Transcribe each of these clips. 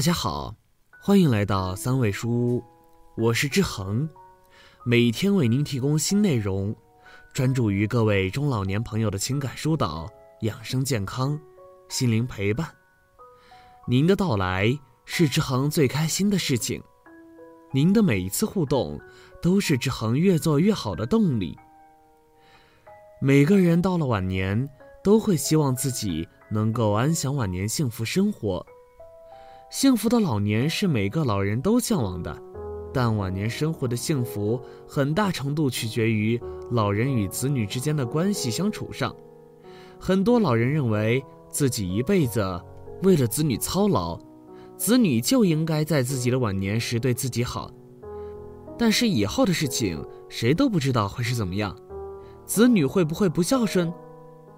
大家好，欢迎来到三味书屋，我是志恒，每天为您提供新内容，专注于各位中老年朋友的情感疏导、养生健康、心灵陪伴。您的到来是志恒最开心的事情，您的每一次互动都是志恒越做越好的动力。每个人到了晚年，都会希望自己能够安享晚年，幸福生活。幸福的老年是每个老人都向往的，但晚年生活的幸福很大程度取决于老人与子女之间的关系相处上。很多老人认为自己一辈子为了子女操劳，子女就应该在自己的晚年时对自己好。但是以后的事情谁都不知道会是怎么样，子女会不会不孝顺？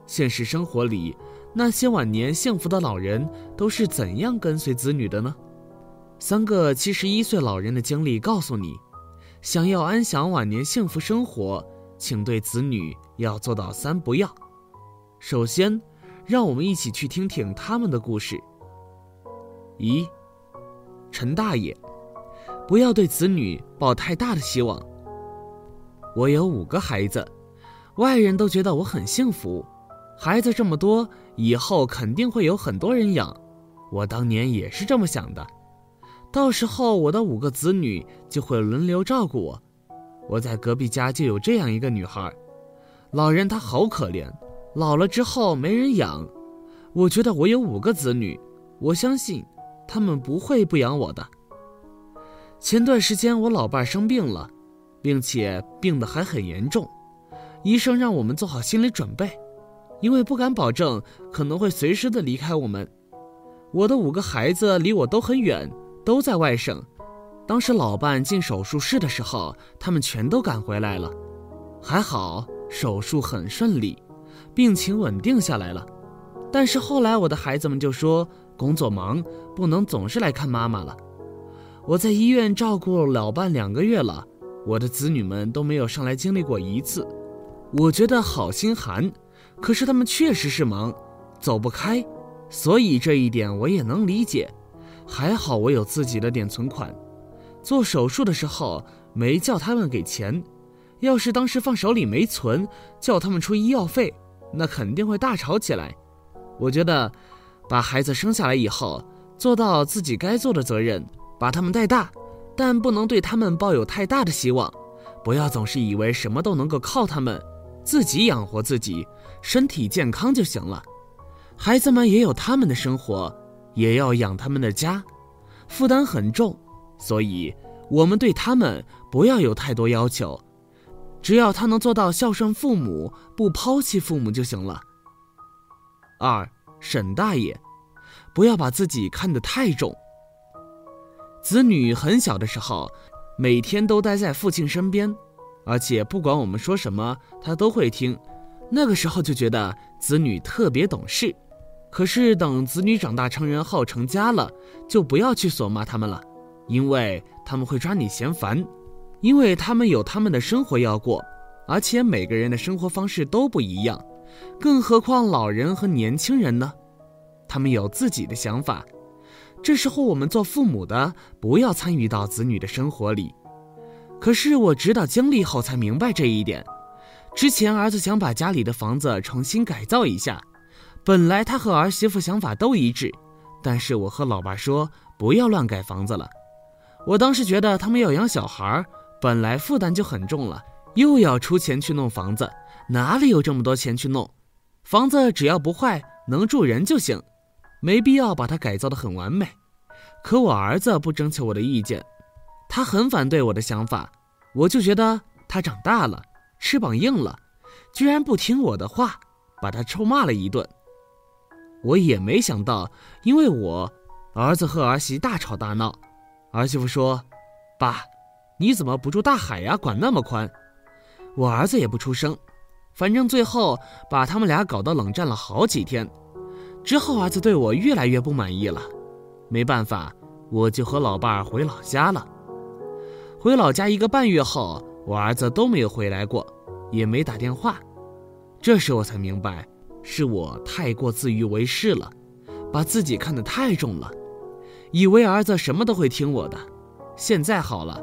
现实生活里。那些晚年幸福的老人都是怎样跟随子女的呢？三个七十一岁老人的经历告诉你：想要安享晚年幸福生活，请对子女要做到三不要。首先，让我们一起去听听他们的故事。一，陈大爷，不要对子女抱太大的希望。我有五个孩子，外人都觉得我很幸福。孩子这么多，以后肯定会有很多人养。我当年也是这么想的，到时候我的五个子女就会轮流照顾我。我在隔壁家就有这样一个女孩，老人她好可怜，老了之后没人养。我觉得我有五个子女，我相信他们不会不养我的。前段时间我老伴生病了，并且病得还很严重，医生让我们做好心理准备。因为不敢保证可能会随时的离开我们，我的五个孩子离我都很远，都在外省。当时老伴进手术室的时候，他们全都赶回来了。还好手术很顺利，病情稳定下来了。但是后来我的孩子们就说工作忙，不能总是来看妈妈了。我在医院照顾老伴两个月了，我的子女们都没有上来经历过一次，我觉得好心寒。可是他们确实是忙，走不开，所以这一点我也能理解。还好我有自己的点存款，做手术的时候没叫他们给钱。要是当时放手里没存，叫他们出医药费，那肯定会大吵起来。我觉得，把孩子生下来以后，做到自己该做的责任，把他们带大，但不能对他们抱有太大的希望，不要总是以为什么都能够靠他们。自己养活自己，身体健康就行了。孩子们也有他们的生活，也要养他们的家，负担很重，所以我们对他们不要有太多要求，只要他能做到孝顺父母，不抛弃父母就行了。二，沈大爷，不要把自己看得太重。子女很小的时候，每天都待在父亲身边。而且不管我们说什么，他都会听。那个时候就觉得子女特别懂事。可是等子女长大成人后成家了，就不要去索骂他们了，因为他们会抓你嫌烦，因为他们有他们的生活要过，而且每个人的生活方式都不一样，更何况老人和年轻人呢？他们有自己的想法。这时候我们做父母的不要参与到子女的生活里。可是我直到经历后才明白这一点。之前儿子想把家里的房子重新改造一下，本来他和儿媳妇想法都一致，但是我和老爸说不要乱改房子了。我当时觉得他们要养小孩，本来负担就很重了，又要出钱去弄房子，哪里有这么多钱去弄？房子只要不坏，能住人就行，没必要把它改造的很完美。可我儿子不征求我的意见。他很反对我的想法，我就觉得他长大了，翅膀硬了，居然不听我的话，把他臭骂了一顿。我也没想到，因为我儿子和儿媳大吵大闹，儿媳妇说：“爸，你怎么不住大海呀？管那么宽。”我儿子也不出声，反正最后把他们俩搞得冷战了好几天。之后儿子对我越来越不满意了，没办法，我就和老伴儿回老家了。回老家一个半月后，我儿子都没有回来过，也没打电话。这时我才明白，是我太过自以为是了，把自己看得太重了。以为儿子什么都会听我的，现在好了，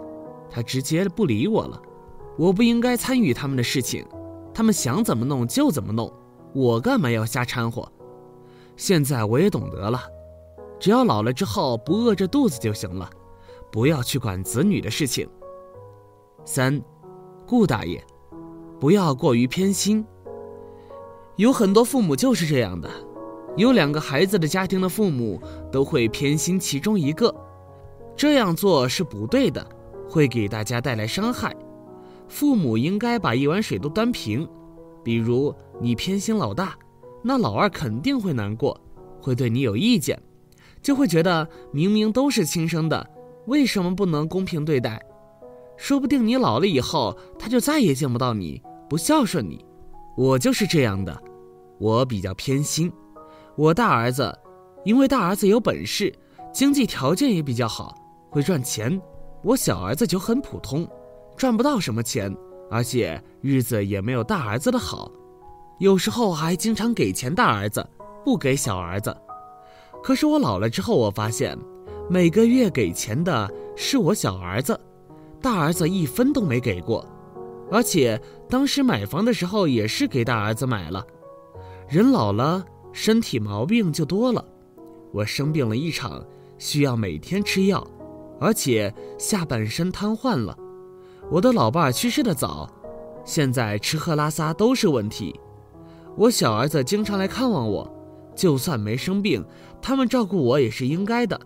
他直接不理我了。我不应该参与他们的事情，他们想怎么弄就怎么弄，我干嘛要瞎掺和？现在我也懂得了，只要老了之后不饿着肚子就行了，不要去管子女的事情。三，顾大爷，不要过于偏心。有很多父母就是这样的，有两个孩子的家庭的父母都会偏心其中一个，这样做是不对的，会给大家带来伤害。父母应该把一碗水都端平，比如你偏心老大。那老二肯定会难过，会对你有意见，就会觉得明明都是亲生的，为什么不能公平对待？说不定你老了以后，他就再也见不到你，不孝顺你。我就是这样的，我比较偏心。我大儿子，因为大儿子有本事，经济条件也比较好，会赚钱；我小儿子就很普通，赚不到什么钱，而且日子也没有大儿子的好。有时候还经常给钱大儿子，不给小儿子。可是我老了之后，我发现每个月给钱的是我小儿子，大儿子一分都没给过。而且当时买房的时候也是给大儿子买了。人老了，身体毛病就多了。我生病了一场，需要每天吃药，而且下半身瘫痪了。我的老伴儿去世的早，现在吃喝拉撒都是问题。我小儿子经常来看望我，就算没生病，他们照顾我也是应该的。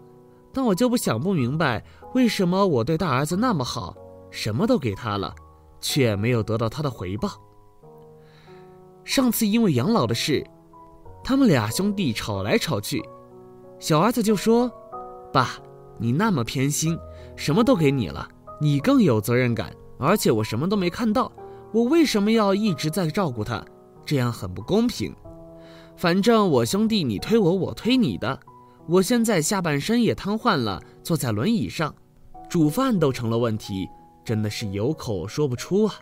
但我就不想不明白，为什么我对大儿子那么好，什么都给他了，却没有得到他的回报。上次因为养老的事，他们俩兄弟吵来吵去，小儿子就说：“爸，你那么偏心，什么都给你了，你更有责任感，而且我什么都没看到，我为什么要一直在照顾他？”这样很不公平。反正我兄弟你推我，我推你的。我现在下半身也瘫痪了，坐在轮椅上，煮饭都成了问题，真的是有口说不出啊。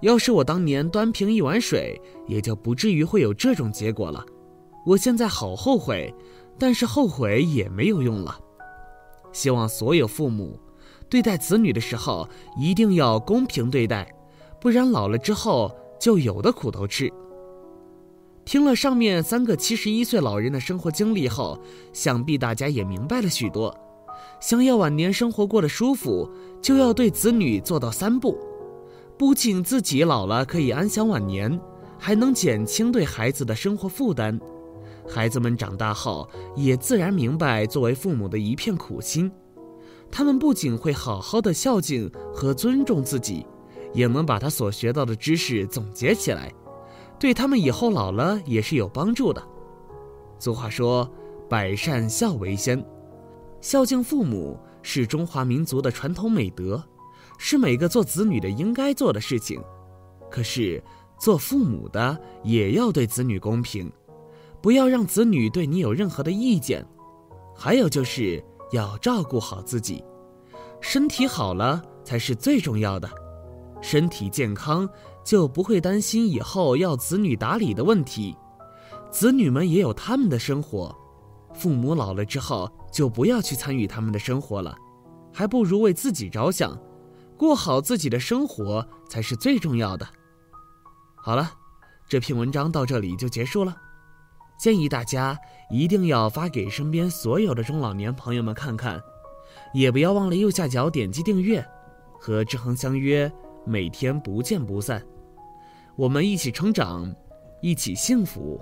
要是我当年端平一碗水，也就不至于会有这种结果了。我现在好后悔，但是后悔也没有用了。希望所有父母对待子女的时候一定要公平对待，不然老了之后就有的苦头吃。听了上面三个七十一岁老人的生活经历后，想必大家也明白了许多。想要晚年生活过得舒服，就要对子女做到三不：不仅自己老了可以安享晚年，还能减轻对孩子的生活负担。孩子们长大后，也自然明白作为父母的一片苦心。他们不仅会好好的孝敬和尊重自己，也能把他所学到的知识总结起来。对他们以后老了也是有帮助的。俗话说：“百善孝为先”，孝敬父母是中华民族的传统美德，是每个做子女的应该做的事情。可是，做父母的也要对子女公平，不要让子女对你有任何的意见。还有就是要照顾好自己，身体好了才是最重要的，身体健康。就不会担心以后要子女打理的问题，子女们也有他们的生活，父母老了之后就不要去参与他们的生活了，还不如为自己着想，过好自己的生活才是最重要的。好了，这篇文章到这里就结束了，建议大家一定要发给身边所有的中老年朋友们看看，也不要忘了右下角点击订阅，和志恒相约，每天不见不散。我们一起成长，一起幸福。